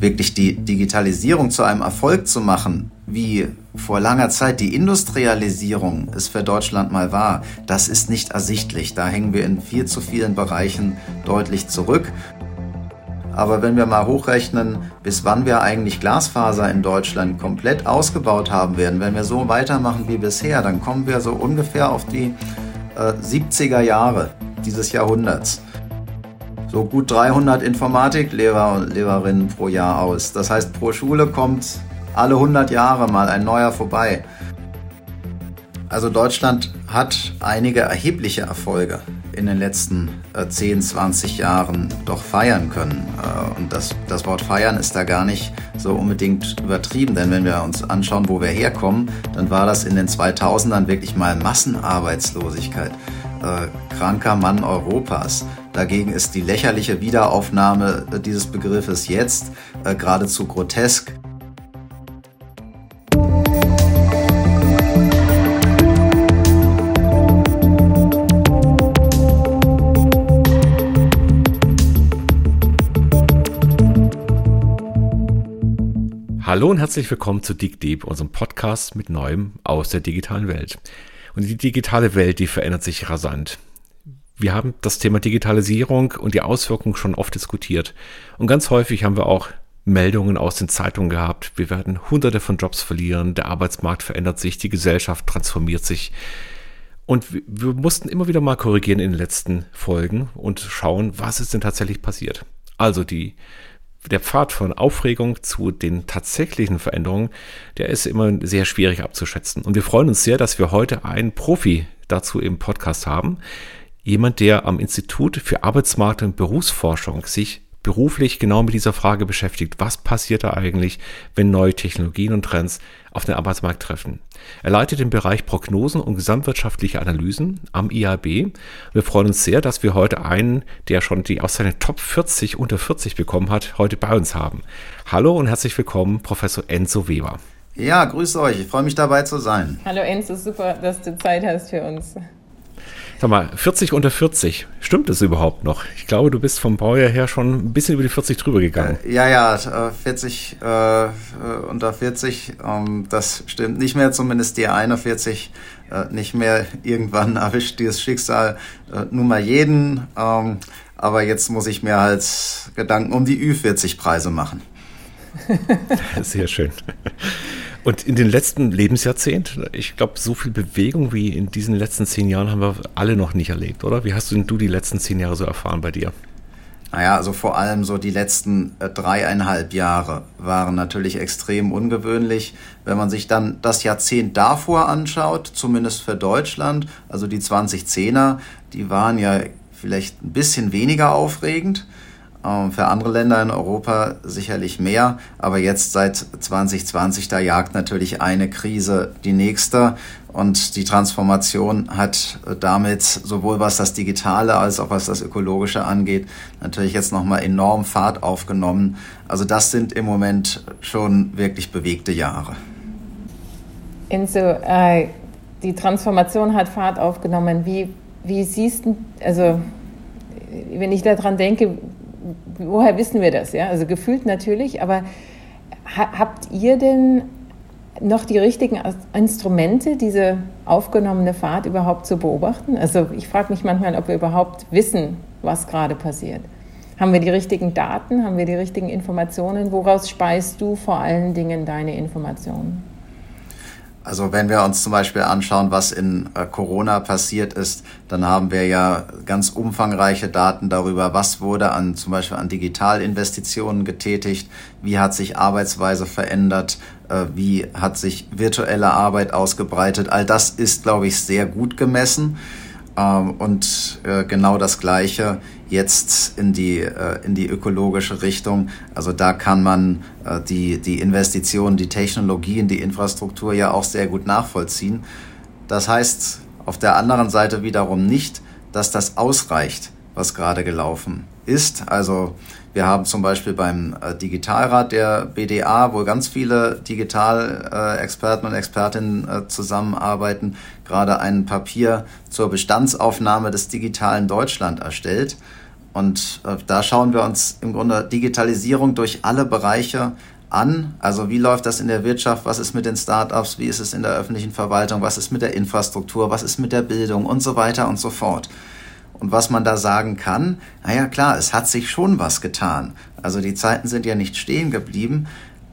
wirklich die Digitalisierung zu einem Erfolg zu machen, wie vor langer Zeit die Industrialisierung es für Deutschland mal war, das ist nicht ersichtlich. Da hängen wir in viel zu vielen Bereichen deutlich zurück. Aber wenn wir mal hochrechnen, bis wann wir eigentlich Glasfaser in Deutschland komplett ausgebaut haben werden, wenn wir so weitermachen wie bisher, dann kommen wir so ungefähr auf die äh, 70er Jahre dieses Jahrhunderts so gut 300 Informatiklehrer und Lehrerinnen pro Jahr aus. Das heißt, pro Schule kommt alle 100 Jahre mal ein neuer vorbei. Also Deutschland hat einige erhebliche Erfolge in den letzten äh, 10, 20 Jahren doch feiern können. Äh, und das, das Wort feiern ist da gar nicht so unbedingt übertrieben, denn wenn wir uns anschauen, wo wir herkommen, dann war das in den 2000ern wirklich mal Massenarbeitslosigkeit. Äh, kranker Mann Europas. Dagegen ist die lächerliche Wiederaufnahme dieses Begriffes jetzt äh, geradezu grotesk. Hallo und herzlich willkommen zu Dig Deep, unserem Podcast mit Neuem aus der digitalen Welt. Und die digitale Welt, die verändert sich rasant. Wir haben das Thema Digitalisierung und die Auswirkungen schon oft diskutiert. Und ganz häufig haben wir auch Meldungen aus den Zeitungen gehabt. Wir werden hunderte von Jobs verlieren, der Arbeitsmarkt verändert sich, die Gesellschaft transformiert sich. Und wir mussten immer wieder mal korrigieren in den letzten Folgen und schauen, was ist denn tatsächlich passiert. Also die, der Pfad von Aufregung zu den tatsächlichen Veränderungen, der ist immer sehr schwierig abzuschätzen. Und wir freuen uns sehr, dass wir heute einen Profi dazu im Podcast haben, jemand, der am Institut für Arbeitsmarkt und Berufsforschung sich beruflich genau mit dieser Frage beschäftigt. Was passiert da eigentlich, wenn neue Technologien und Trends auf den Arbeitsmarkt treffen? Er leitet den Bereich Prognosen und gesamtwirtschaftliche Analysen am IAB. Wir freuen uns sehr, dass wir heute einen, der schon die aus seinen Top 40 unter 40 bekommen hat, heute bei uns haben. Hallo und herzlich willkommen, Professor Enzo Weber. Ja, grüße euch. Ich freue mich dabei zu sein. Hallo Enzo, super, dass du Zeit hast für uns. Sag mal, 40 unter 40, stimmt das überhaupt noch? Ich glaube, du bist vom Baujahr her schon ein bisschen über die 40 drüber gegangen. Äh, ja, ja, 40 äh, äh, unter 40, ähm, das stimmt nicht mehr, zumindest die 41 äh, nicht mehr. Irgendwann erwischt dieses Schicksal äh, nun mal jeden, ähm, aber jetzt muss ich mir halt Gedanken um die Ü40-Preise machen. Sehr schön. Und in den letzten Lebensjahrzehnten, ich glaube, so viel Bewegung wie in diesen letzten zehn Jahren haben wir alle noch nicht erlebt, oder? Wie hast du denn du die letzten zehn Jahre so erfahren bei dir? Naja, also vor allem so die letzten äh, dreieinhalb Jahre waren natürlich extrem ungewöhnlich. Wenn man sich dann das Jahrzehnt davor anschaut, zumindest für Deutschland, also die 2010er, die waren ja vielleicht ein bisschen weniger aufregend. Ähm, für andere Länder in Europa sicherlich mehr, aber jetzt seit 2020, da jagt natürlich eine Krise die nächste und die Transformation hat damit sowohl was das Digitale als auch was das Ökologische angeht, natürlich jetzt nochmal enorm Fahrt aufgenommen. Also das sind im Moment schon wirklich bewegte Jahre. Enzo, äh, die Transformation hat Fahrt aufgenommen. Wie, wie siehst du, also wenn ich daran denke, woher wissen wir das? Ja? Also gefühlt natürlich, aber habt ihr denn noch die richtigen Instrumente, diese aufgenommene Fahrt überhaupt zu beobachten? Also ich frage mich manchmal, ob wir überhaupt wissen, was gerade passiert. Haben wir die richtigen Daten? Haben wir die richtigen Informationen? Woraus speist du vor allen Dingen deine Informationen? Also wenn wir uns zum Beispiel anschauen, was in äh, Corona passiert ist, dann haben wir ja ganz umfangreiche Daten darüber, was wurde an zum Beispiel an Digitalinvestitionen getätigt, wie hat sich Arbeitsweise verändert, äh, wie hat sich virtuelle Arbeit ausgebreitet. All das ist, glaube ich, sehr gut gemessen. Ähm, und äh, genau das Gleiche jetzt in die, äh, in die ökologische Richtung. Also da kann man äh, die, die Investitionen, die Technologien, die Infrastruktur ja auch sehr gut nachvollziehen. Das heißt auf der anderen Seite wiederum nicht, dass das ausreicht, was gerade gelaufen ist. Also wir haben zum Beispiel beim äh, Digitalrat der BDA, wo ganz viele Digitalexperten und Expertinnen zusammenarbeiten, gerade ein Papier zur Bestandsaufnahme des digitalen Deutschland erstellt. Und äh, da schauen wir uns im Grunde Digitalisierung durch alle Bereiche an. Also wie läuft das in der Wirtschaft? Was ist mit den Startups? Wie ist es in der öffentlichen Verwaltung? Was ist mit der Infrastruktur? Was ist mit der Bildung und so weiter und so fort? Und was man da sagen kann, naja klar, es hat sich schon was getan. Also die Zeiten sind ja nicht stehen geblieben,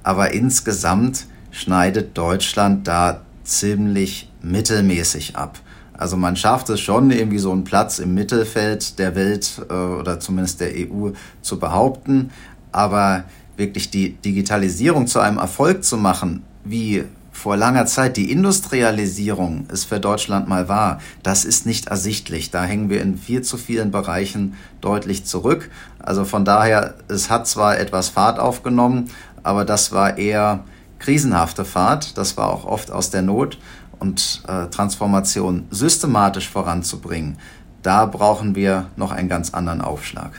aber insgesamt schneidet Deutschland da ziemlich mittelmäßig ab. Also man schafft es schon, irgendwie so einen Platz im Mittelfeld der Welt äh, oder zumindest der EU zu behaupten. Aber wirklich die Digitalisierung zu einem Erfolg zu machen, wie vor langer Zeit die Industrialisierung es für Deutschland mal war, das ist nicht ersichtlich. Da hängen wir in viel zu vielen Bereichen deutlich zurück. Also von daher, es hat zwar etwas Fahrt aufgenommen, aber das war eher krisenhafte Fahrt. Das war auch oft aus der Not und äh, Transformation systematisch voranzubringen, da brauchen wir noch einen ganz anderen Aufschlag.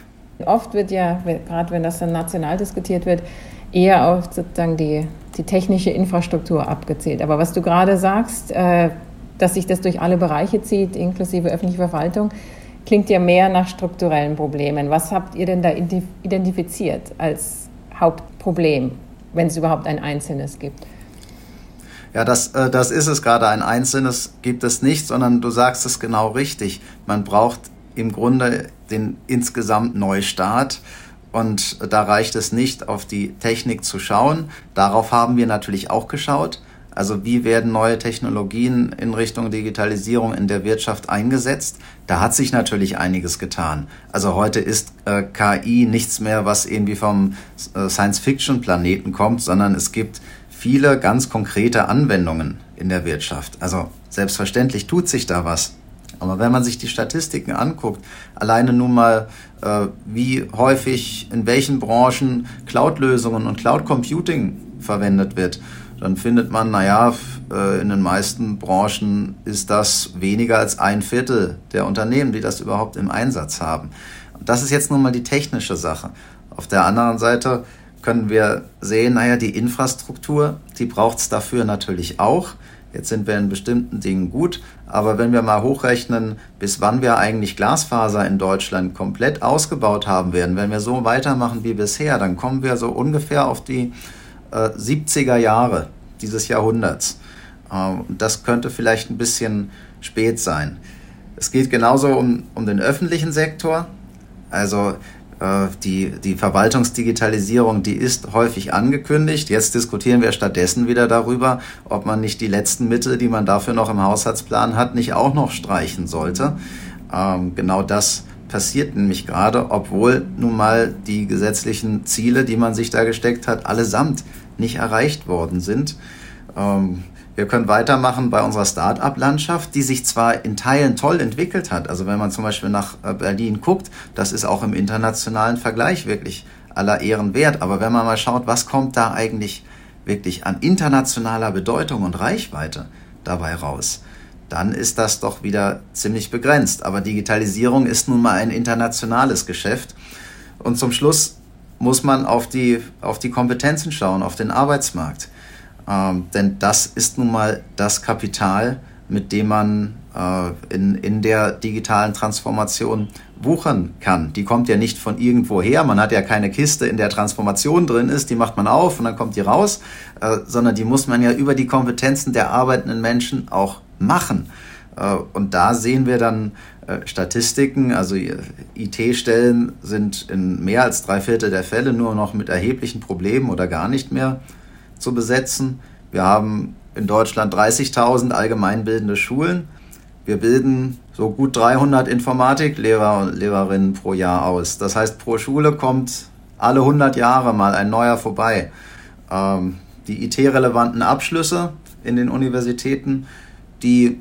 Oft wird ja, gerade wenn das dann national diskutiert wird, eher auf sozusagen die, die technische Infrastruktur abgezählt. Aber was du gerade sagst, äh, dass sich das durch alle Bereiche zieht, inklusive öffentliche Verwaltung, klingt ja mehr nach strukturellen Problemen. Was habt ihr denn da identifiziert als Hauptproblem, wenn es überhaupt ein einzelnes gibt? Ja, das, äh, das ist es gerade. Ein einzelnes gibt es nicht, sondern du sagst es genau richtig. Man braucht im Grunde den insgesamt Neustart. Und da reicht es nicht, auf die Technik zu schauen. Darauf haben wir natürlich auch geschaut. Also wie werden neue Technologien in Richtung Digitalisierung in der Wirtschaft eingesetzt? Da hat sich natürlich einiges getan. Also heute ist äh, KI nichts mehr, was irgendwie vom äh, Science-Fiction-Planeten kommt, sondern es gibt viele ganz konkrete Anwendungen in der Wirtschaft. Also selbstverständlich tut sich da was. Aber wenn man sich die Statistiken anguckt, alleine nun mal, äh, wie häufig in welchen Branchen Cloud-Lösungen und Cloud-Computing verwendet wird, dann findet man, naja, äh, in den meisten Branchen ist das weniger als ein Viertel der Unternehmen, die das überhaupt im Einsatz haben. Das ist jetzt nun mal die technische Sache. Auf der anderen Seite können wir sehen, naja, die Infrastruktur, die braucht es dafür natürlich auch. Jetzt sind wir in bestimmten Dingen gut, aber wenn wir mal hochrechnen, bis wann wir eigentlich Glasfaser in Deutschland komplett ausgebaut haben werden, wenn wir so weitermachen wie bisher, dann kommen wir so ungefähr auf die äh, 70er Jahre dieses Jahrhunderts. Äh, das könnte vielleicht ein bisschen spät sein. Es geht genauso um, um den öffentlichen Sektor. Also die, die Verwaltungsdigitalisierung, die ist häufig angekündigt. Jetzt diskutieren wir stattdessen wieder darüber, ob man nicht die letzten Mittel, die man dafür noch im Haushaltsplan hat, nicht auch noch streichen sollte. Ähm, genau das passiert nämlich gerade, obwohl nun mal die gesetzlichen Ziele, die man sich da gesteckt hat, allesamt nicht erreicht worden sind. Ähm, wir können weitermachen bei unserer Start-up-Landschaft, die sich zwar in Teilen toll entwickelt hat. Also wenn man zum Beispiel nach äh, Berlin guckt, das ist auch im internationalen Vergleich wirklich aller Ehren wert. Aber wenn man mal schaut, was kommt da eigentlich wirklich an internationaler Bedeutung und Reichweite dabei raus, dann ist das doch wieder ziemlich begrenzt. Aber Digitalisierung ist nun mal ein internationales Geschäft. Und zum Schluss muss man auf die, auf die Kompetenzen schauen, auf den Arbeitsmarkt. Ähm, denn das ist nun mal das Kapital, mit dem man äh, in, in der digitalen Transformation wuchern kann. Die kommt ja nicht von irgendwo her. Man hat ja keine Kiste, in der Transformation drin ist, die macht man auf und dann kommt die raus, äh, sondern die muss man ja über die Kompetenzen der arbeitenden Menschen auch machen. Äh, und da sehen wir dann äh, Statistiken, also IT-Stellen sind in mehr als drei Viertel der Fälle nur noch mit erheblichen Problemen oder gar nicht mehr zu besetzen. Wir haben in Deutschland 30.000 allgemeinbildende Schulen. Wir bilden so gut 300 Informatiklehrer und Lehrerinnen pro Jahr aus. Das heißt, pro Schule kommt alle 100 Jahre mal ein neuer vorbei. Ähm, die IT-relevanten Abschlüsse in den Universitäten, die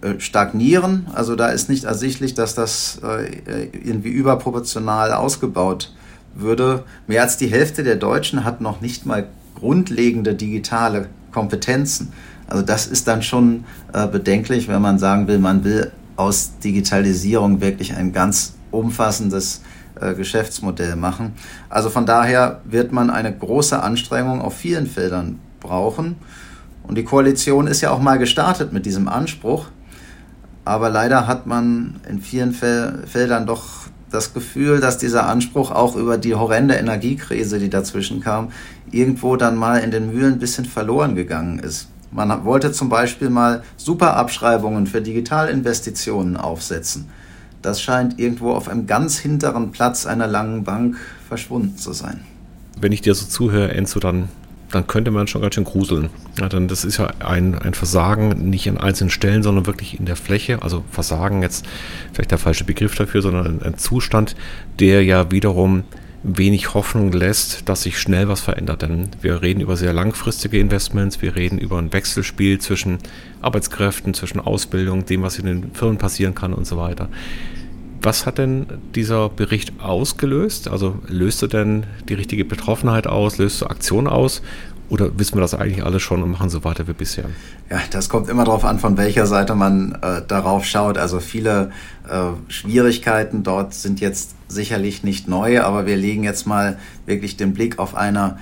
äh, stagnieren. Also da ist nicht ersichtlich, dass das äh, irgendwie überproportional ausgebaut würde. Mehr als die Hälfte der Deutschen hat noch nicht mal grundlegende digitale Kompetenzen. Also das ist dann schon äh, bedenklich, wenn man sagen will, man will aus Digitalisierung wirklich ein ganz umfassendes äh, Geschäftsmodell machen. Also von daher wird man eine große Anstrengung auf vielen Feldern brauchen. Und die Koalition ist ja auch mal gestartet mit diesem Anspruch. Aber leider hat man in vielen Fel Feldern doch das Gefühl, dass dieser Anspruch auch über die horrende Energiekrise, die dazwischen kam, irgendwo dann mal in den Mühlen ein bisschen verloren gegangen ist. Man wollte zum Beispiel mal Superabschreibungen für Digitalinvestitionen aufsetzen. Das scheint irgendwo auf einem ganz hinteren Platz einer langen Bank verschwunden zu sein. Wenn ich dir so zuhöre, Enzo, dann dann könnte man schon ganz schön gruseln. Ja, dann das ist ja ein, ein Versagen nicht an einzelnen Stellen, sondern wirklich in der Fläche. Also Versagen jetzt vielleicht der falsche Begriff dafür, sondern ein, ein Zustand, der ja wiederum wenig Hoffnung lässt, dass sich schnell was verändert. Denn wir reden über sehr langfristige Investments, wir reden über ein Wechselspiel zwischen Arbeitskräften, zwischen Ausbildung, dem, was in den Firmen passieren kann und so weiter. Was hat denn dieser Bericht ausgelöst? Also löst er denn die richtige Betroffenheit aus, löst er Aktionen aus? Oder wissen wir das eigentlich alles schon und machen so weiter wie bisher? Ja, das kommt immer darauf an, von welcher Seite man äh, darauf schaut. Also viele äh, Schwierigkeiten dort sind jetzt sicherlich nicht neu, aber wir legen jetzt mal wirklich den Blick auf eine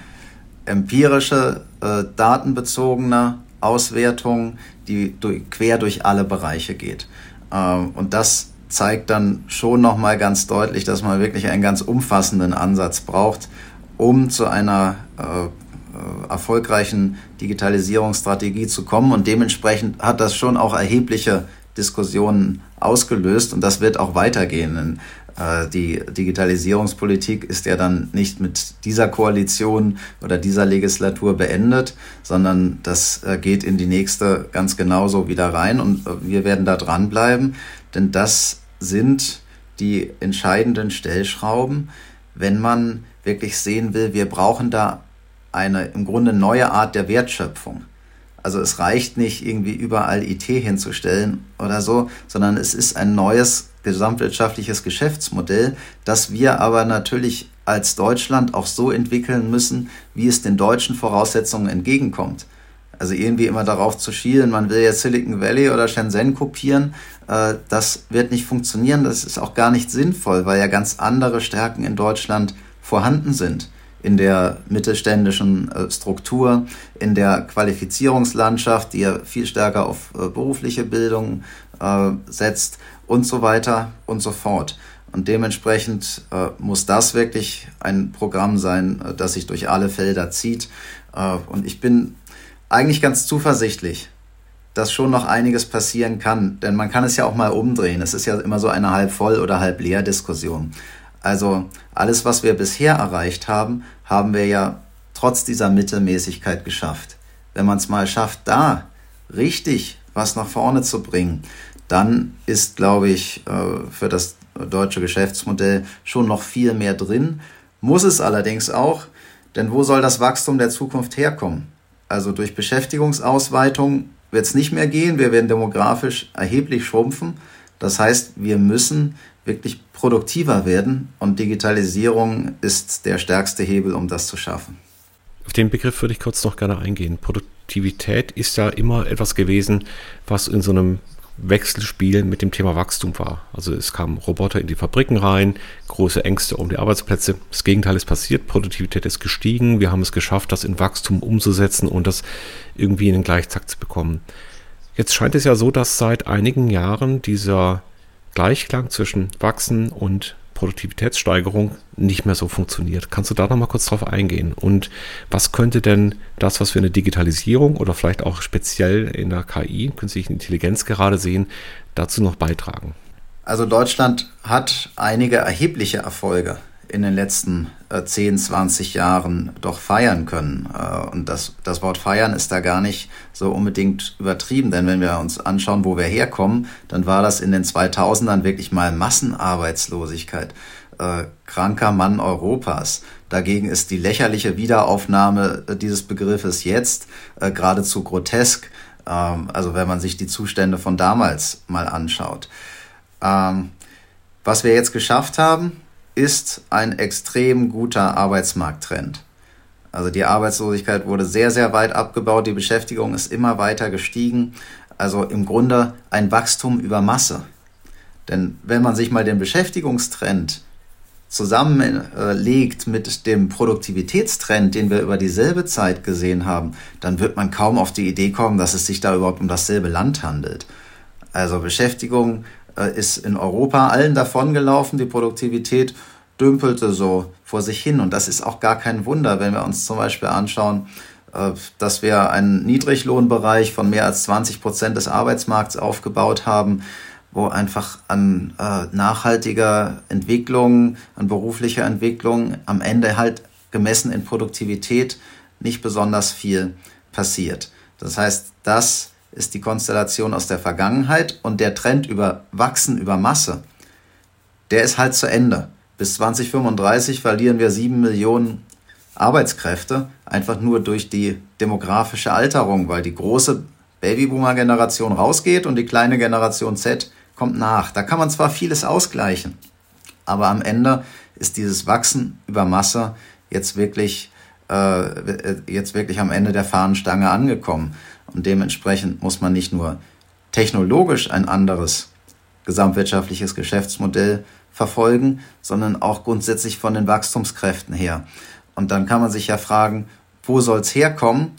empirische, äh, datenbezogene Auswertung, die durch, quer durch alle Bereiche geht. Ähm, und das zeigt dann schon nochmal ganz deutlich, dass man wirklich einen ganz umfassenden Ansatz braucht, um zu einer äh, äh, erfolgreichen Digitalisierungsstrategie zu kommen. Und dementsprechend hat das schon auch erhebliche Diskussionen ausgelöst und das wird auch weitergehen. Äh, die Digitalisierungspolitik ist ja dann nicht mit dieser Koalition oder dieser Legislatur beendet, sondern das äh, geht in die nächste ganz genauso wieder rein und äh, wir werden da dranbleiben, denn das sind die entscheidenden Stellschrauben, wenn man wirklich sehen will, wir brauchen da eine im Grunde neue Art der Wertschöpfung. Also es reicht nicht irgendwie überall IT hinzustellen oder so, sondern es ist ein neues gesamtwirtschaftliches Geschäftsmodell, das wir aber natürlich als Deutschland auch so entwickeln müssen, wie es den deutschen Voraussetzungen entgegenkommt. Also irgendwie immer darauf zu schielen, man will jetzt Silicon Valley oder Shenzhen kopieren, äh, das wird nicht funktionieren. Das ist auch gar nicht sinnvoll, weil ja ganz andere Stärken in Deutschland vorhanden sind. In der mittelständischen äh, Struktur, in der Qualifizierungslandschaft, die ja viel stärker auf äh, berufliche Bildung setzt und so weiter und so fort. Und dementsprechend muss das wirklich ein Programm sein, das sich durch alle Felder zieht. und ich bin eigentlich ganz zuversichtlich, dass schon noch einiges passieren kann. Denn man kann es ja auch mal umdrehen. Es ist ja immer so eine halb voll oder halb leer Diskussion. Also alles, was wir bisher erreicht haben, haben wir ja trotz dieser Mittelmäßigkeit geschafft. Wenn man es mal schafft, da richtig was nach vorne zu bringen, dann ist, glaube ich, äh, für das deutsche Geschäftsmodell schon noch viel mehr drin. Muss es allerdings auch, denn wo soll das Wachstum der Zukunft herkommen? Also durch Beschäftigungsausweitung wird es nicht mehr gehen. Wir werden demografisch erheblich schrumpfen. Das heißt, wir müssen wirklich produktiver werden und Digitalisierung ist der stärkste Hebel, um das zu schaffen. Auf den Begriff würde ich kurz noch gerne eingehen. Produktivität ist ja immer etwas gewesen, was in so einem Wechselspiel mit dem Thema Wachstum war. Also es kamen Roboter in die Fabriken rein, große Ängste um die Arbeitsplätze. Das Gegenteil ist passiert, Produktivität ist gestiegen, wir haben es geschafft, das in Wachstum umzusetzen und das irgendwie in den Gleichtakt zu bekommen. Jetzt scheint es ja so, dass seit einigen Jahren dieser Gleichklang zwischen Wachsen und Produktivitätssteigerung nicht mehr so funktioniert. Kannst du da noch mal kurz drauf eingehen? Und was könnte denn das, was wir in der Digitalisierung oder vielleicht auch speziell in der KI, künstliche Intelligenz gerade sehen, dazu noch beitragen? Also Deutschland hat einige erhebliche Erfolge in den letzten äh, 10, 20 Jahren doch feiern können. Äh, und das, das Wort feiern ist da gar nicht so unbedingt übertrieben, denn wenn wir uns anschauen, wo wir herkommen, dann war das in den 2000ern wirklich mal Massenarbeitslosigkeit. Äh, kranker Mann Europas. Dagegen ist die lächerliche Wiederaufnahme äh, dieses Begriffes jetzt äh, geradezu grotesk. Ähm, also wenn man sich die Zustände von damals mal anschaut. Ähm, was wir jetzt geschafft haben, ist ein extrem guter Arbeitsmarkttrend. Also die Arbeitslosigkeit wurde sehr, sehr weit abgebaut, die Beschäftigung ist immer weiter gestiegen. Also im Grunde ein Wachstum über Masse. Denn wenn man sich mal den Beschäftigungstrend zusammenlegt mit dem Produktivitätstrend, den wir über dieselbe Zeit gesehen haben, dann wird man kaum auf die Idee kommen, dass es sich da überhaupt um dasselbe Land handelt. Also Beschäftigung äh, ist in Europa allen davongelaufen. Die Produktivität dümpelte so vor sich hin. Und das ist auch gar kein Wunder, wenn wir uns zum Beispiel anschauen, äh, dass wir einen Niedriglohnbereich von mehr als 20 Prozent des Arbeitsmarkts aufgebaut haben, wo einfach an äh, nachhaltiger Entwicklung, an beruflicher Entwicklung am Ende halt gemessen in Produktivität nicht besonders viel passiert. Das heißt, das ist die Konstellation aus der Vergangenheit und der Trend über Wachsen, über Masse, der ist halt zu Ende. Bis 2035 verlieren wir sieben Millionen Arbeitskräfte, einfach nur durch die demografische Alterung, weil die große Babyboomer-Generation rausgeht und die kleine Generation Z kommt nach. Da kann man zwar vieles ausgleichen, aber am Ende ist dieses Wachsen über Masse jetzt wirklich, äh, jetzt wirklich am Ende der Fahnenstange angekommen. Und dementsprechend muss man nicht nur technologisch ein anderes gesamtwirtschaftliches Geschäftsmodell verfolgen, sondern auch grundsätzlich von den Wachstumskräften her. Und dann kann man sich ja fragen, wo soll es herkommen?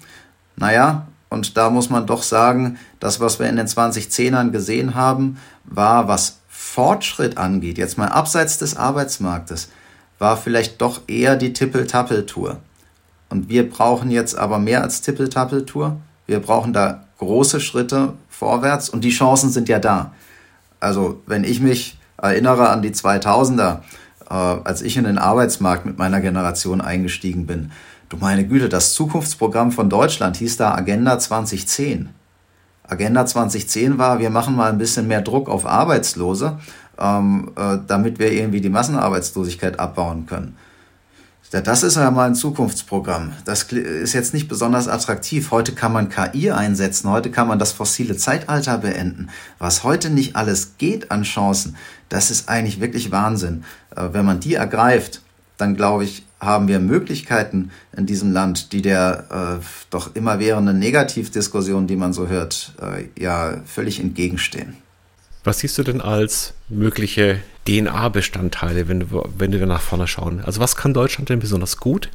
Naja, und da muss man doch sagen, das, was wir in den 2010ern gesehen haben, war, was Fortschritt angeht, jetzt mal abseits des Arbeitsmarktes, war vielleicht doch eher die Tippel-Tappel-Tour. Und wir brauchen jetzt aber mehr als Tippel-Tappel-Tour. Wir brauchen da große Schritte vorwärts und die Chancen sind ja da. Also wenn ich mich erinnere an die 2000er, äh, als ich in den Arbeitsmarkt mit meiner Generation eingestiegen bin, du meine Güte, das Zukunftsprogramm von Deutschland hieß da Agenda 2010. Agenda 2010 war, wir machen mal ein bisschen mehr Druck auf Arbeitslose, ähm, äh, damit wir irgendwie die Massenarbeitslosigkeit abbauen können. Das ist ja mal ein Zukunftsprogramm. Das ist jetzt nicht besonders attraktiv. Heute kann man KI einsetzen, heute kann man das fossile Zeitalter beenden. Was heute nicht alles geht an Chancen, das ist eigentlich wirklich Wahnsinn. Äh, wenn man die ergreift, dann glaube ich, haben wir Möglichkeiten in diesem Land, die der äh, doch immerwährenden Negativdiskussion, die man so hört, äh, ja völlig entgegenstehen. Was siehst du denn als mögliche DNA-Bestandteile, wenn, wenn wir nach vorne schauen? Also was kann Deutschland denn besonders gut,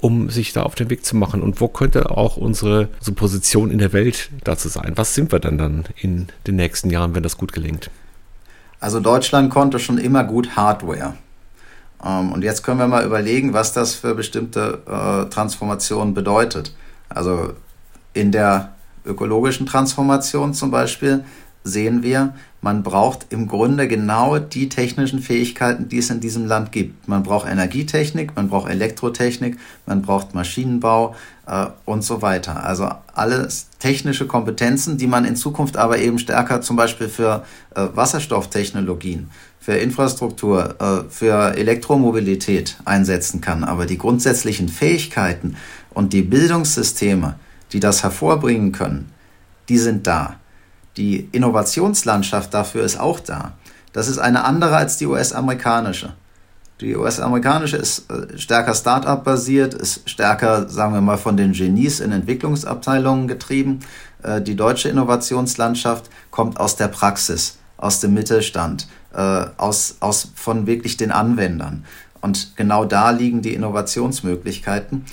um sich da auf den Weg zu machen? Und wo könnte auch unsere, unsere Position in der Welt dazu sein? Was sind wir denn dann in den nächsten Jahren, wenn das gut gelingt? Also Deutschland konnte schon immer gut Hardware. Ähm, und jetzt können wir mal überlegen, was das für bestimmte äh, Transformationen bedeutet. Also in der ökologischen Transformation zum Beispiel sehen wir, man braucht im Grunde genau die technischen Fähigkeiten, die es in diesem Land gibt. Man braucht Energietechnik, man braucht Elektrotechnik, man braucht Maschinenbau äh, und so weiter. Also alles technische Kompetenzen, die man in Zukunft aber eben stärker zum Beispiel für äh, Wasserstofftechnologien, für Infrastruktur, äh, für Elektromobilität einsetzen kann. Aber die grundsätzlichen Fähigkeiten und die Bildungssysteme, die das hervorbringen können, die sind da. Die Innovationslandschaft dafür ist auch da. Das ist eine andere als die US-amerikanische. Die US-amerikanische ist äh, stärker Start-up-basiert, ist stärker, sagen wir mal, von den Genies in Entwicklungsabteilungen getrieben. Äh, die deutsche Innovationslandschaft kommt aus der Praxis, aus dem Mittelstand, äh, aus, aus von wirklich den Anwendern. Und genau da liegen die Innovationsmöglichkeiten.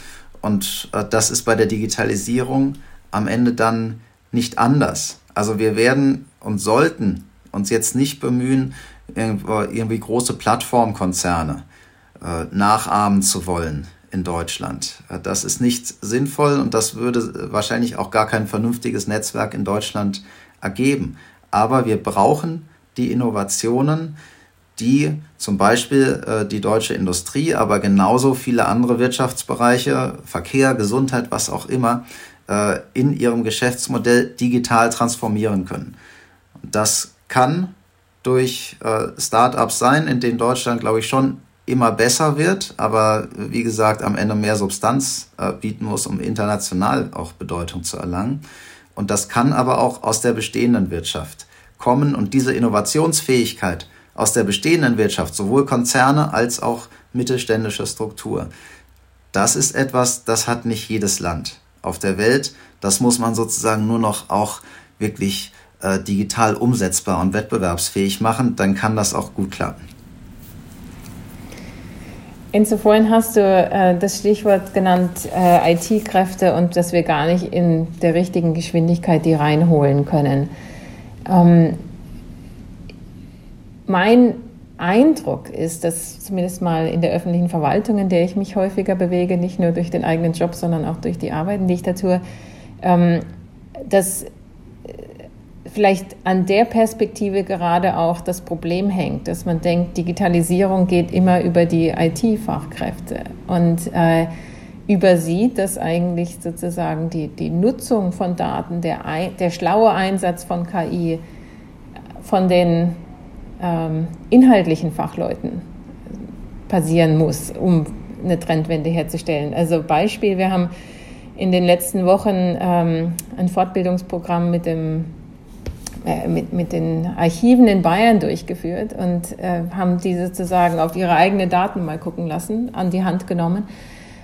Und das ist bei der Digitalisierung am Ende dann nicht anders. Also wir werden und sollten uns jetzt nicht bemühen, irgendwie große Plattformkonzerne äh, nachahmen zu wollen in Deutschland. Äh, das ist nicht sinnvoll und das würde wahrscheinlich auch gar kein vernünftiges Netzwerk in Deutschland ergeben. Aber wir brauchen die Innovationen, die zum Beispiel äh, die deutsche Industrie, aber genauso viele andere Wirtschaftsbereiche, Verkehr, Gesundheit, was auch immer, äh, in ihrem Geschäftsmodell digital transformieren können. Das kann durch äh, Startups sein, in denen Deutschland, glaube ich, schon immer besser wird, aber wie gesagt, am Ende mehr Substanz äh, bieten muss, um international auch Bedeutung zu erlangen. Und das kann aber auch aus der bestehenden Wirtschaft kommen und diese Innovationsfähigkeit aus der bestehenden Wirtschaft, sowohl Konzerne als auch mittelständische Struktur, das ist etwas, das hat nicht jedes Land auf der Welt. Das muss man sozusagen nur noch auch wirklich äh, digital umsetzbar und wettbewerbsfähig machen. Dann kann das auch gut klappen. Vorhin hast du äh, das Stichwort genannt, äh, IT-Kräfte und dass wir gar nicht in der richtigen Geschwindigkeit die reinholen können. Ähm, mein Eindruck ist, dass zumindest mal in der öffentlichen Verwaltung, in der ich mich häufiger bewege, nicht nur durch den eigenen Job, sondern auch durch die Arbeiten, die ich da tue, ähm, dass äh, vielleicht an der Perspektive gerade auch das Problem hängt, dass man denkt, Digitalisierung geht immer über die IT-Fachkräfte und äh, übersieht, dass eigentlich sozusagen die, die Nutzung von Daten, der, der schlaue Einsatz von KI von den ähm, inhaltlichen Fachleuten passieren muss, um eine Trendwende herzustellen. Also Beispiel, wir haben in den letzten Wochen ähm, ein Fortbildungsprogramm mit, dem, äh, mit, mit den Archiven in Bayern durchgeführt und äh, haben die sozusagen auf ihre eigenen Daten mal gucken lassen, an die Hand genommen.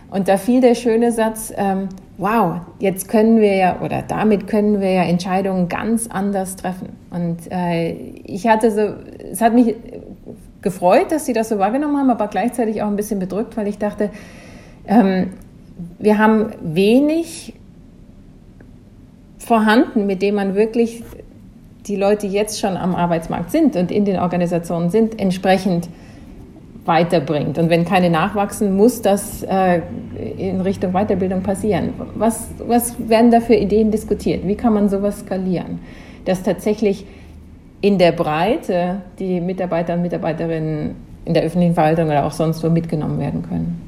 Und da fiel der schöne Satz, ähm, wow, jetzt können wir ja, oder damit können wir ja Entscheidungen ganz anders treffen. Und äh, ich hatte so, es hat mich gefreut, dass Sie das so wahrgenommen haben, aber gleichzeitig auch ein bisschen bedrückt, weil ich dachte, ähm, wir haben wenig vorhanden, mit dem man wirklich die Leute jetzt schon am Arbeitsmarkt sind und in den Organisationen sind, entsprechend weiterbringt. Und wenn keine nachwachsen, muss das äh, in Richtung Weiterbildung passieren. Was, was werden da für Ideen diskutiert? Wie kann man sowas skalieren? Dass tatsächlich in der Breite die Mitarbeiter und Mitarbeiterinnen in der öffentlichen Verwaltung oder auch sonst wo mitgenommen werden können.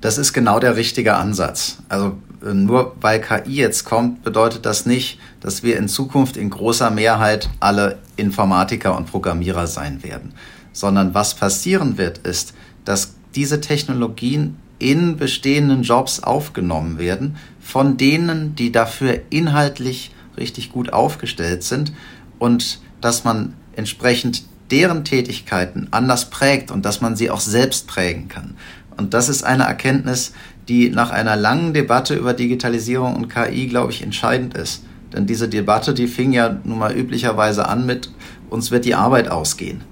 Das ist genau der richtige Ansatz. Also äh, nur weil KI jetzt kommt, bedeutet das nicht, dass wir in Zukunft in großer Mehrheit alle Informatiker und Programmierer sein werden, sondern was passieren wird, ist, dass diese Technologien in bestehenden Jobs aufgenommen werden, von denen, die dafür inhaltlich richtig gut aufgestellt sind und dass man entsprechend deren Tätigkeiten anders prägt und dass man sie auch selbst prägen kann. Und das ist eine Erkenntnis, die nach einer langen Debatte über Digitalisierung und KI, glaube ich, entscheidend ist. Denn diese Debatte, die fing ja nun mal üblicherweise an mit, uns wird die Arbeit ausgehen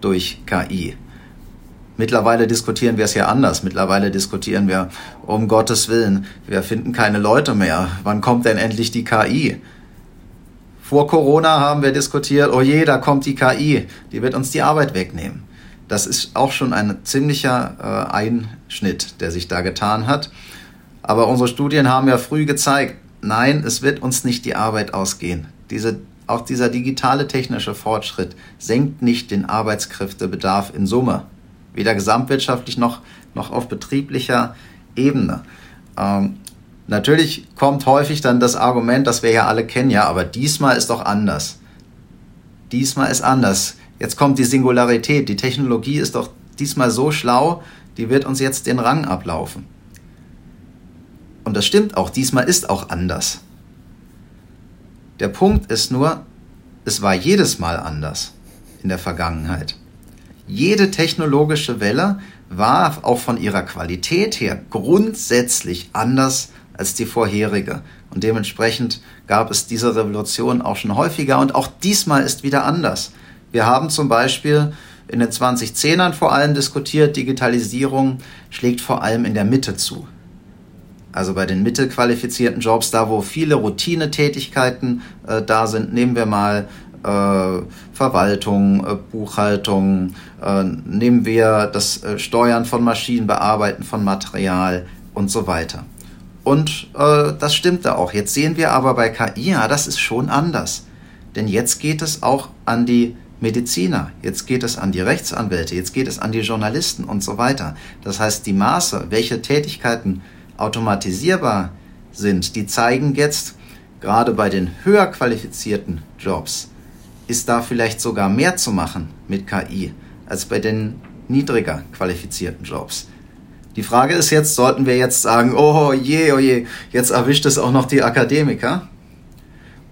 durch KI. Mittlerweile diskutieren wir es ja anders. Mittlerweile diskutieren wir, um Gottes Willen, wir finden keine Leute mehr. Wann kommt denn endlich die KI? Vor Corona haben wir diskutiert, oh je, da kommt die KI, die wird uns die Arbeit wegnehmen. Das ist auch schon ein ziemlicher äh, Einschnitt, der sich da getan hat. Aber unsere Studien haben ja früh gezeigt, nein, es wird uns nicht die Arbeit ausgehen. Diese, auch dieser digitale technische Fortschritt senkt nicht den Arbeitskräftebedarf in Summe, weder gesamtwirtschaftlich noch, noch auf betrieblicher Ebene. Ähm, natürlich kommt häufig dann das Argument, das wir ja alle kennen, ja, aber diesmal ist doch anders. Diesmal ist anders. Jetzt kommt die Singularität. Die Technologie ist doch diesmal so schlau, die wird uns jetzt den Rang ablaufen. Und das stimmt auch, diesmal ist auch anders. Der Punkt ist nur, es war jedes Mal anders in der Vergangenheit. Jede technologische Welle war auch von ihrer Qualität her grundsätzlich anders als die vorherige. Und dementsprechend gab es diese Revolution auch schon häufiger und auch diesmal ist wieder anders. Wir haben zum Beispiel in den 2010ern vor allem diskutiert, Digitalisierung schlägt vor allem in der Mitte zu. Also bei den mittelqualifizierten Jobs, da wo viele Routinetätigkeiten äh, da sind, nehmen wir mal äh, Verwaltung, äh, Buchhaltung, äh, nehmen wir das äh, Steuern von Maschinen, Bearbeiten von Material und so weiter. Und äh, das stimmt da auch. Jetzt sehen wir aber bei KI, ja, das ist schon anders. Denn jetzt geht es auch an die Mediziner, jetzt geht es an die Rechtsanwälte, jetzt geht es an die Journalisten und so weiter. Das heißt, die Maße, welche Tätigkeiten automatisierbar sind, die zeigen jetzt, gerade bei den höher qualifizierten Jobs, ist da vielleicht sogar mehr zu machen mit KI als bei den niedriger qualifizierten Jobs. Die Frage ist jetzt, sollten wir jetzt sagen, oh je, oh je, jetzt erwischt es auch noch die Akademiker?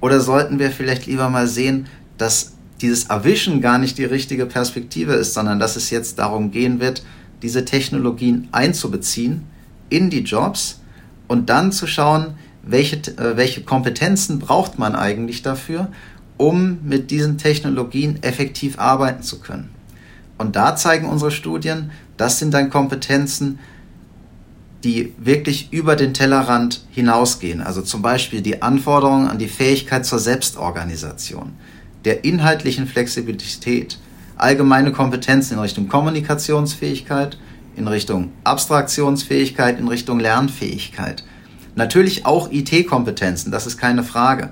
Oder sollten wir vielleicht lieber mal sehen, dass dieses Erwischen gar nicht die richtige Perspektive ist, sondern dass es jetzt darum gehen wird, diese Technologien einzubeziehen in die Jobs und dann zu schauen, welche, äh, welche Kompetenzen braucht man eigentlich dafür, um mit diesen Technologien effektiv arbeiten zu können. Und da zeigen unsere Studien, das sind dann Kompetenzen, die wirklich über den Tellerrand hinausgehen. Also zum Beispiel die Anforderungen an die Fähigkeit zur Selbstorganisation der inhaltlichen Flexibilität, allgemeine Kompetenzen in Richtung Kommunikationsfähigkeit, in Richtung Abstraktionsfähigkeit, in Richtung Lernfähigkeit. Natürlich auch IT-Kompetenzen, das ist keine Frage.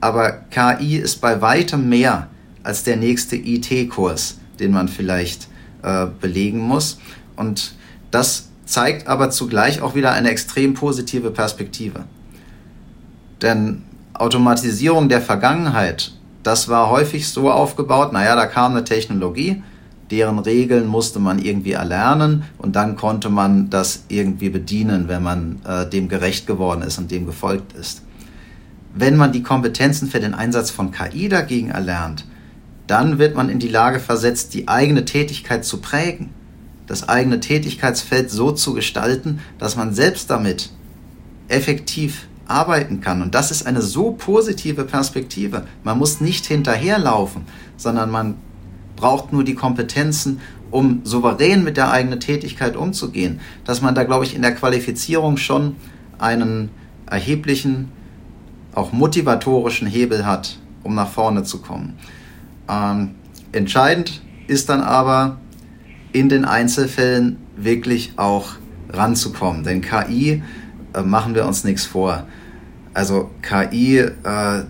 Aber KI ist bei weitem mehr als der nächste IT-Kurs, den man vielleicht äh, belegen muss. Und das zeigt aber zugleich auch wieder eine extrem positive Perspektive. Denn Automatisierung der Vergangenheit, das war häufig so aufgebaut, naja, da kam eine Technologie, deren Regeln musste man irgendwie erlernen und dann konnte man das irgendwie bedienen, wenn man äh, dem gerecht geworden ist und dem gefolgt ist. Wenn man die Kompetenzen für den Einsatz von KI dagegen erlernt, dann wird man in die Lage versetzt, die eigene Tätigkeit zu prägen, das eigene Tätigkeitsfeld so zu gestalten, dass man selbst damit effektiv arbeiten kann. Und das ist eine so positive Perspektive. Man muss nicht hinterherlaufen, sondern man braucht nur die Kompetenzen, um souverän mit der eigenen Tätigkeit umzugehen. Dass man da, glaube ich, in der Qualifizierung schon einen erheblichen, auch motivatorischen Hebel hat, um nach vorne zu kommen. Ähm, entscheidend ist dann aber, in den Einzelfällen wirklich auch ranzukommen. Denn KI, äh, machen wir uns nichts vor, also KI, äh,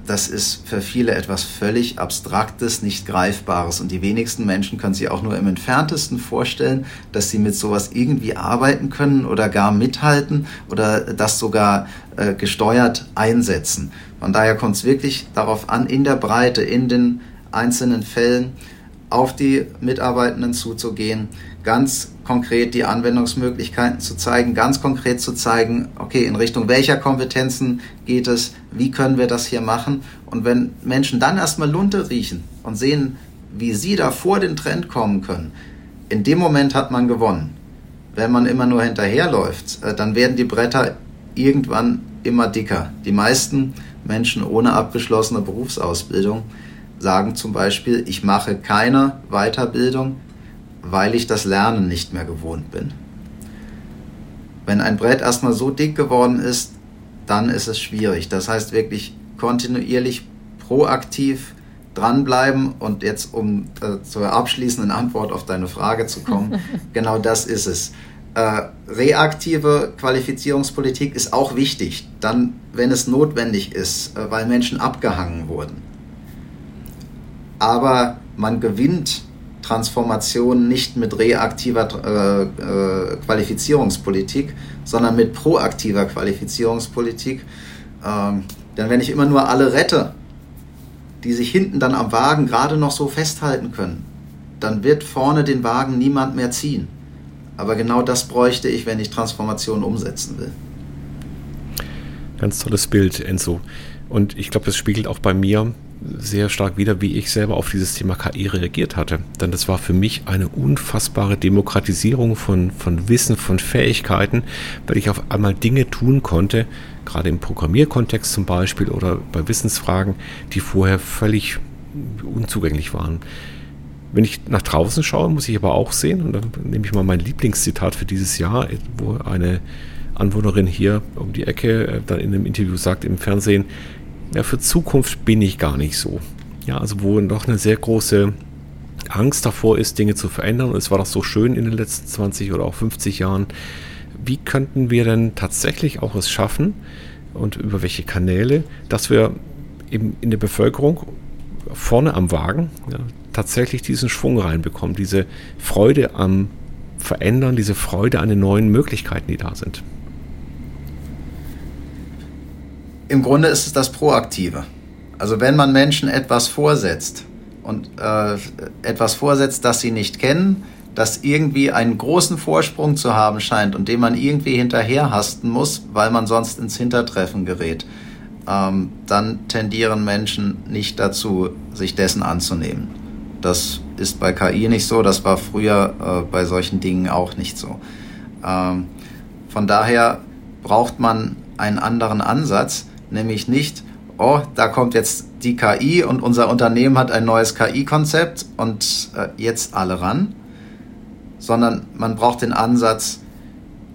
das ist für viele etwas völlig Abstraktes, nicht Greifbares. Und die wenigsten Menschen können sich auch nur im entferntesten vorstellen, dass sie mit sowas irgendwie arbeiten können oder gar mithalten oder das sogar äh, gesteuert einsetzen. Von daher kommt es wirklich darauf an, in der Breite, in den einzelnen Fällen auf die Mitarbeitenden zuzugehen, ganz konkret die Anwendungsmöglichkeiten zu zeigen, ganz konkret zu zeigen, okay, in Richtung welcher Kompetenzen geht es, wie können wir das hier machen. Und wenn Menschen dann erstmal Lunte riechen und sehen, wie sie da vor den Trend kommen können, in dem Moment hat man gewonnen. Wenn man immer nur hinterherläuft, äh, dann werden die Bretter irgendwann immer dicker. Die meisten Menschen ohne abgeschlossene Berufsausbildung sagen zum Beispiel, ich mache keine Weiterbildung, weil ich das Lernen nicht mehr gewohnt bin. Wenn ein Brett erstmal so dick geworden ist, dann ist es schwierig. Das heißt wirklich kontinuierlich proaktiv dranbleiben und jetzt, um äh, zur abschließenden Antwort auf deine Frage zu kommen, genau das ist es. Äh, reaktive Qualifizierungspolitik ist auch wichtig, dann, wenn es notwendig ist, äh, weil Menschen abgehangen wurden. Aber man gewinnt Transformation nicht mit reaktiver äh, äh, Qualifizierungspolitik, sondern mit proaktiver Qualifizierungspolitik. Ähm, denn wenn ich immer nur alle rette, die sich hinten dann am Wagen gerade noch so festhalten können, dann wird vorne den Wagen niemand mehr ziehen. Aber genau das bräuchte ich, wenn ich Transformation umsetzen will. Ganz tolles Bild, Enzo. Und ich glaube, das spiegelt auch bei mir sehr stark wieder, wie ich selber auf dieses Thema KI reagiert hatte. Denn das war für mich eine unfassbare Demokratisierung von, von Wissen, von Fähigkeiten, weil ich auf einmal Dinge tun konnte, gerade im Programmierkontext zum Beispiel oder bei Wissensfragen, die vorher völlig unzugänglich waren. Wenn ich nach draußen schaue, muss ich aber auch sehen, und dann nehme ich mal mein Lieblingszitat für dieses Jahr, wo eine Anwohnerin hier um die Ecke äh, dann in einem Interview sagt im Fernsehen, ja, für Zukunft bin ich gar nicht so. Ja, also wo noch eine sehr große Angst davor ist, Dinge zu verändern. Und es war doch so schön in den letzten 20 oder auch 50 Jahren. Wie könnten wir denn tatsächlich auch es schaffen und über welche Kanäle, dass wir eben in der Bevölkerung vorne am Wagen ja, tatsächlich diesen Schwung reinbekommen, diese Freude am Verändern, diese Freude an den neuen Möglichkeiten, die da sind. Im Grunde ist es das Proaktive. Also wenn man Menschen etwas vorsetzt und äh, etwas vorsetzt, das sie nicht kennen, das irgendwie einen großen Vorsprung zu haben scheint und dem man irgendwie hinterherhasten muss, weil man sonst ins Hintertreffen gerät, ähm, dann tendieren Menschen nicht dazu, sich dessen anzunehmen. Das ist bei KI nicht so, das war früher äh, bei solchen Dingen auch nicht so. Ähm, von daher braucht man einen anderen Ansatz, nämlich nicht, oh, da kommt jetzt die KI und unser Unternehmen hat ein neues KI-Konzept und äh, jetzt alle ran, sondern man braucht den Ansatz,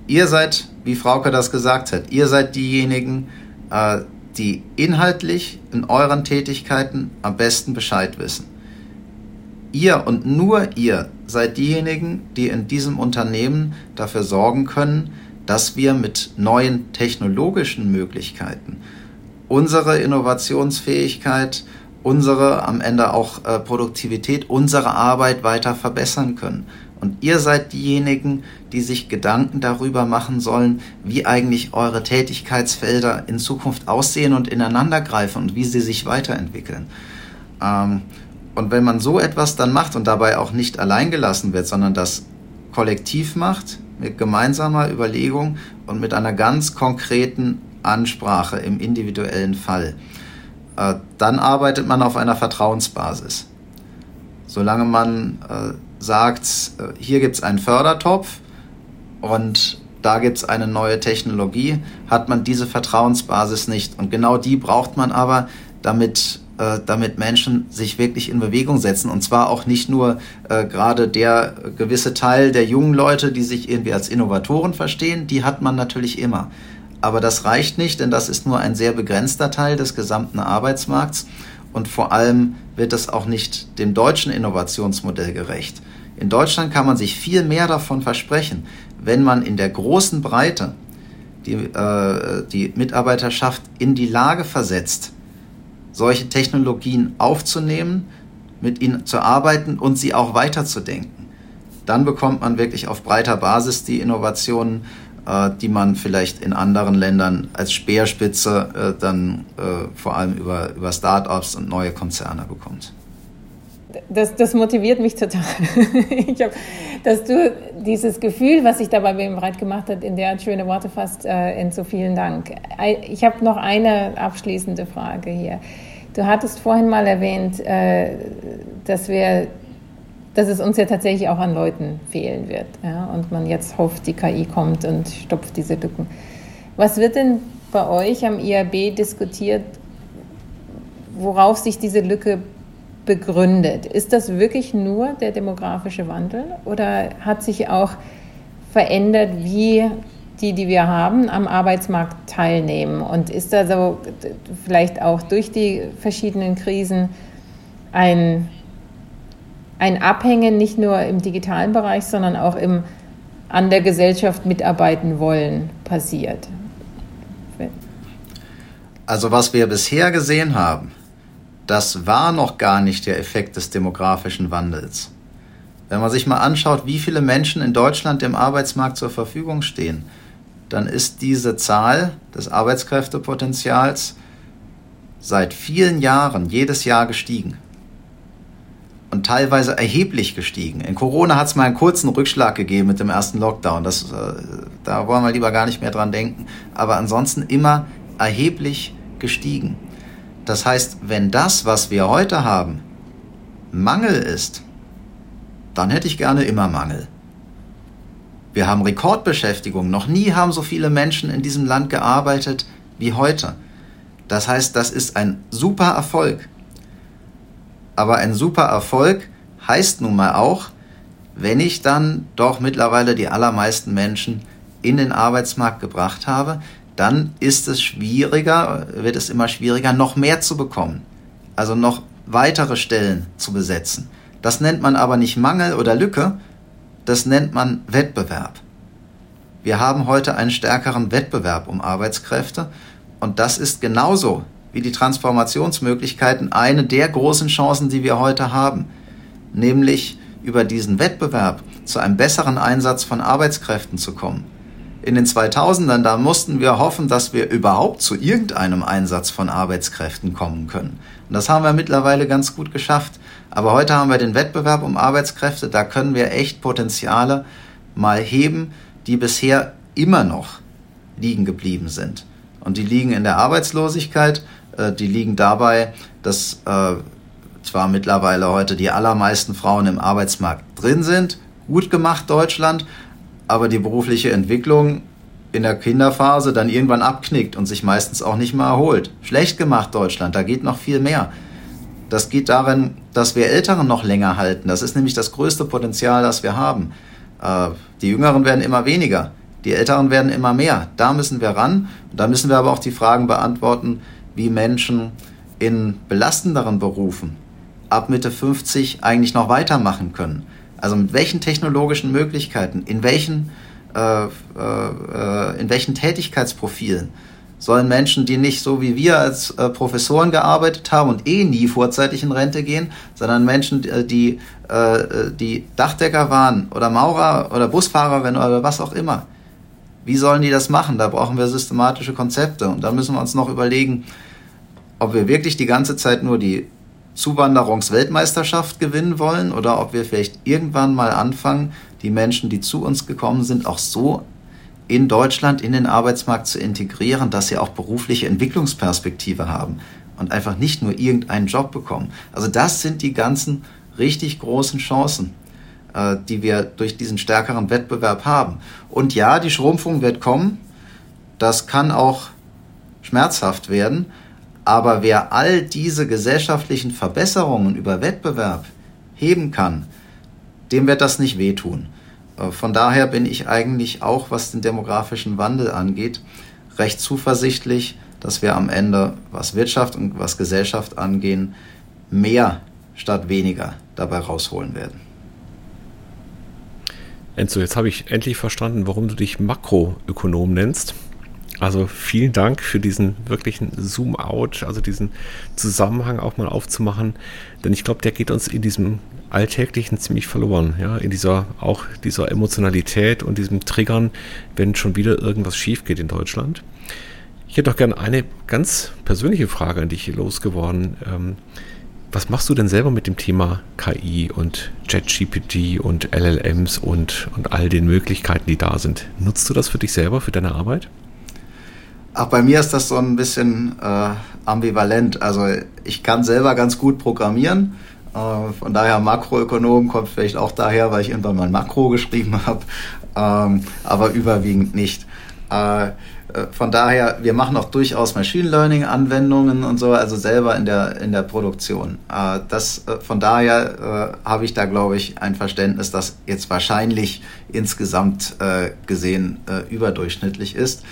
ihr seid, wie Frauke das gesagt hat, ihr seid diejenigen, äh, die inhaltlich in euren Tätigkeiten am besten Bescheid wissen. Ihr und nur ihr seid diejenigen, die in diesem Unternehmen dafür sorgen können, dass wir mit neuen technologischen Möglichkeiten unsere Innovationsfähigkeit, unsere am Ende auch äh, Produktivität, unsere Arbeit weiter verbessern können. Und ihr seid diejenigen, die sich Gedanken darüber machen sollen, wie eigentlich eure Tätigkeitsfelder in Zukunft aussehen und ineinandergreifen und wie sie sich weiterentwickeln. Ähm, und wenn man so etwas dann macht und dabei auch nicht allein gelassen wird, sondern das kollektiv macht, mit gemeinsamer Überlegung und mit einer ganz konkreten Ansprache im individuellen Fall, äh, dann arbeitet man auf einer Vertrauensbasis. Solange man äh, sagt, äh, hier gibt es einen Fördertopf und da gibt es eine neue Technologie, hat man diese Vertrauensbasis nicht. Und genau die braucht man aber, damit, äh, damit Menschen sich wirklich in Bewegung setzen. Und zwar auch nicht nur äh, gerade der gewisse Teil der jungen Leute, die sich irgendwie als Innovatoren verstehen, die hat man natürlich immer. Aber das reicht nicht, denn das ist nur ein sehr begrenzter Teil des gesamten Arbeitsmarkts. Und vor allem wird es auch nicht dem deutschen Innovationsmodell gerecht. In Deutschland kann man sich viel mehr davon versprechen, wenn man in der großen Breite die, äh, die Mitarbeiterschaft in die Lage versetzt, solche Technologien aufzunehmen, mit ihnen zu arbeiten und sie auch weiterzudenken. Dann bekommt man wirklich auf breiter Basis die Innovationen, die man vielleicht in anderen Ländern als Speerspitze äh, dann äh, vor allem über, über Start-ups und neue Konzerne bekommt das, das motiviert mich total. ich hab, dass du dieses Gefühl, was sich dabei bei mir breit gemacht hat, in der schöne Worte fasst, äh, in so vielen Dank. Ich habe noch eine abschließende Frage hier. Du hattest vorhin mal erwähnt, äh, dass wir dass es uns ja tatsächlich auch an Leuten fehlen wird. Ja? Und man jetzt hofft, die KI kommt und stopft diese Lücken. Was wird denn bei euch am IAB diskutiert, worauf sich diese Lücke begründet. Ist das wirklich nur der demografische Wandel oder hat sich auch verändert, wie die, die wir haben, am Arbeitsmarkt teilnehmen? Und ist da so vielleicht auch durch die verschiedenen Krisen ein, ein Abhängen nicht nur im digitalen Bereich, sondern auch im an der Gesellschaft mitarbeiten wollen passiert? Also was wir bisher gesehen haben, das war noch gar nicht der Effekt des demografischen Wandels. Wenn man sich mal anschaut, wie viele Menschen in Deutschland dem Arbeitsmarkt zur Verfügung stehen, dann ist diese Zahl des Arbeitskräftepotenzials seit vielen Jahren jedes Jahr gestiegen. Und teilweise erheblich gestiegen. In Corona hat es mal einen kurzen Rückschlag gegeben mit dem ersten Lockdown. Das, äh, da wollen wir lieber gar nicht mehr dran denken. Aber ansonsten immer erheblich gestiegen. Das heißt, wenn das, was wir heute haben, Mangel ist, dann hätte ich gerne immer Mangel. Wir haben Rekordbeschäftigung. Noch nie haben so viele Menschen in diesem Land gearbeitet wie heute. Das heißt, das ist ein super Erfolg. Aber ein super Erfolg heißt nun mal auch, wenn ich dann doch mittlerweile die allermeisten Menschen in den Arbeitsmarkt gebracht habe, dann ist es schwieriger, wird es immer schwieriger, noch mehr zu bekommen. Also noch weitere Stellen zu besetzen. Das nennt man aber nicht Mangel oder Lücke, das nennt man Wettbewerb. Wir haben heute einen stärkeren Wettbewerb um Arbeitskräfte und das ist genauso wie die Transformationsmöglichkeiten eine der großen Chancen, die wir heute haben, nämlich über diesen Wettbewerb zu einem besseren Einsatz von Arbeitskräften zu kommen in den 2000ern, da mussten wir hoffen, dass wir überhaupt zu irgendeinem Einsatz von Arbeitskräften kommen können. Und das haben wir mittlerweile ganz gut geschafft. Aber heute haben wir den Wettbewerb um Arbeitskräfte, da können wir echt Potenziale mal heben, die bisher immer noch liegen geblieben sind. Und die liegen in der Arbeitslosigkeit, äh, die liegen dabei, dass äh, zwar mittlerweile heute die allermeisten Frauen im Arbeitsmarkt drin sind, gut gemacht Deutschland, aber die berufliche Entwicklung in der Kinderphase dann irgendwann abknickt und sich meistens auch nicht mehr erholt. Schlecht gemacht Deutschland, da geht noch viel mehr. Das geht darin, dass wir Älteren noch länger halten. Das ist nämlich das größte Potenzial, das wir haben. Äh, die Jüngeren werden immer weniger, die Älteren werden immer mehr. Da müssen wir ran. da müssen wir aber auch die Fragen beantworten, wie Menschen in belastenderen Berufen ab Mitte 50 eigentlich noch weitermachen können. Also mit welchen technologischen Möglichkeiten, in welchen, äh, äh, in welchen Tätigkeitsprofilen sollen Menschen, die nicht so wie wir als äh, Professoren gearbeitet haben und eh nie vorzeitig in Rente gehen, sondern Menschen, äh, die, äh, die Dachdecker waren oder Maurer oder Busfahrerin oder was auch immer. Wie sollen die das machen? Da brauchen wir systematische Konzepte. Und da müssen wir uns noch überlegen, ob wir wirklich die ganze Zeit nur die Zuwanderungsweltmeisterschaft gewinnen wollen oder ob wir vielleicht irgendwann mal anfangen, die Menschen, die zu uns gekommen sind, auch so in Deutschland in den Arbeitsmarkt zu integrieren, dass sie auch berufliche Entwicklungsperspektive haben und einfach nicht nur irgendeinen Job bekommen. Also das sind die ganzen richtig großen Chancen, äh, die wir durch diesen stärkeren Wettbewerb haben. Und ja, die Schrumpfung wird kommen. Das kann auch schmerzhaft werden. Aber wer all diese gesellschaftlichen Verbesserungen über Wettbewerb heben kann, dem wird das nicht wehtun. Äh, von daher bin ich eigentlich auch, was den demografischen Wandel angeht, recht zuversichtlich, dass wir am Ende, was Wirtschaft und was Gesellschaft angehen, mehr statt weniger dabei rausholen werden. Enzo, jetzt habe ich endlich verstanden, warum du dich Makroökonom nennst. Also vielen Dank für diesen wirklichen Zoom-out, also diesen Zusammenhang auch mal aufzumachen, denn ich glaube, der geht uns in diesem Alltäglichen ziemlich verloren, ja, in dieser auch dieser Emotionalität und diesem Triggern, wenn schon wieder irgendwas schief geht in Deutschland. Ich hätte doch gerne eine ganz persönliche Frage an dich losgeworden. Ähm, was machst du denn selber mit dem Thema KI und ChatGPT und LLMs und, und all den Möglichkeiten, die da sind? Nutzt du das für dich selber, für deine Arbeit? Ach, bei mir ist das so ein bisschen äh, ambivalent. Also ich kann selber ganz gut programmieren. Äh, von daher Makroökonom kommt vielleicht auch daher, weil ich irgendwann mal Makro geschrieben habe, ähm, aber überwiegend nicht. Äh, von daher, wir machen auch durchaus Machine Learning Anwendungen und so, also selber in der, in der Produktion. Äh, das, äh, von daher äh, habe ich da, glaube ich, ein Verständnis, das jetzt wahrscheinlich insgesamt gesehen überdurchschnittlich ist.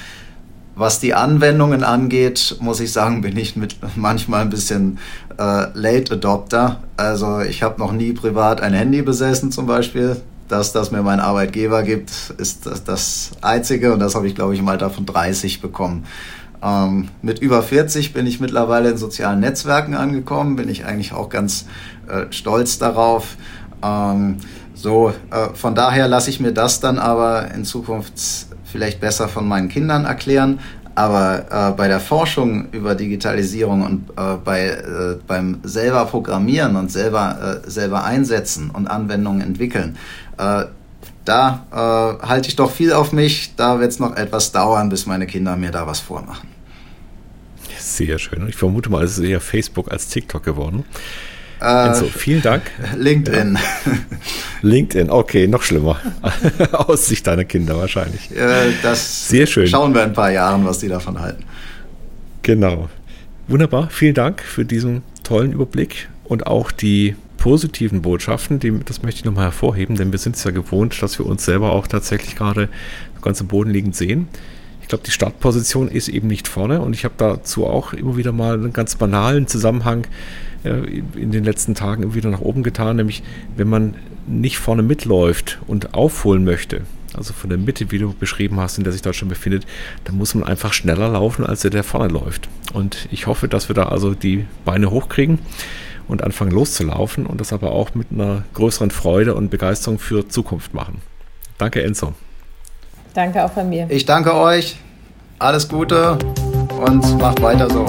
Was die Anwendungen angeht, muss ich sagen, bin ich mit manchmal ein bisschen äh, Late Adopter. Also ich habe noch nie privat ein Handy besessen zum Beispiel. Das, das mir mein Arbeitgeber gibt, ist das, das Einzige und das habe ich, glaube ich, im Alter von 30 bekommen. Ähm, mit über 40 bin ich mittlerweile in sozialen Netzwerken angekommen, bin ich eigentlich auch ganz äh, stolz darauf. Ähm, so, äh, von daher lasse ich mir das dann aber in Zukunft vielleicht besser von meinen Kindern erklären. Aber äh, bei der Forschung über Digitalisierung und äh, bei, äh, beim selber Programmieren und selber, äh, selber einsetzen und Anwendungen entwickeln, äh, da äh, halte ich doch viel auf mich. Da wird es noch etwas dauern, bis meine Kinder mir da was vormachen. Sehr schön. Ich vermute mal, es ist eher Facebook als TikTok geworden. Also, vielen Dank. LinkedIn. Ja. LinkedIn, okay, noch schlimmer. Aus Sicht deiner Kinder wahrscheinlich. Äh, das Sehr schön. Schauen wir in ein paar Jahren, was die davon halten. Genau. Wunderbar. Vielen Dank für diesen tollen Überblick und auch die positiven Botschaften, die, das möchte ich nochmal hervorheben, denn wir sind es ja gewohnt, dass wir uns selber auch tatsächlich gerade ganz am Boden liegend sehen. Ich glaube, die Startposition ist eben nicht vorne und ich habe dazu auch immer wieder mal einen ganz banalen Zusammenhang äh, in den letzten Tagen wieder nach oben getan, nämlich wenn man nicht vorne mitläuft und aufholen möchte, also von der Mitte, wie du beschrieben hast, in der sich Deutschland befindet, dann muss man einfach schneller laufen, als der, der vorne läuft. Und ich hoffe, dass wir da also die Beine hochkriegen und anfangen loszulaufen und das aber auch mit einer größeren Freude und Begeisterung für Zukunft machen. Danke, Enzo. Danke auch von mir. Ich danke euch. Alles Gute und macht weiter so.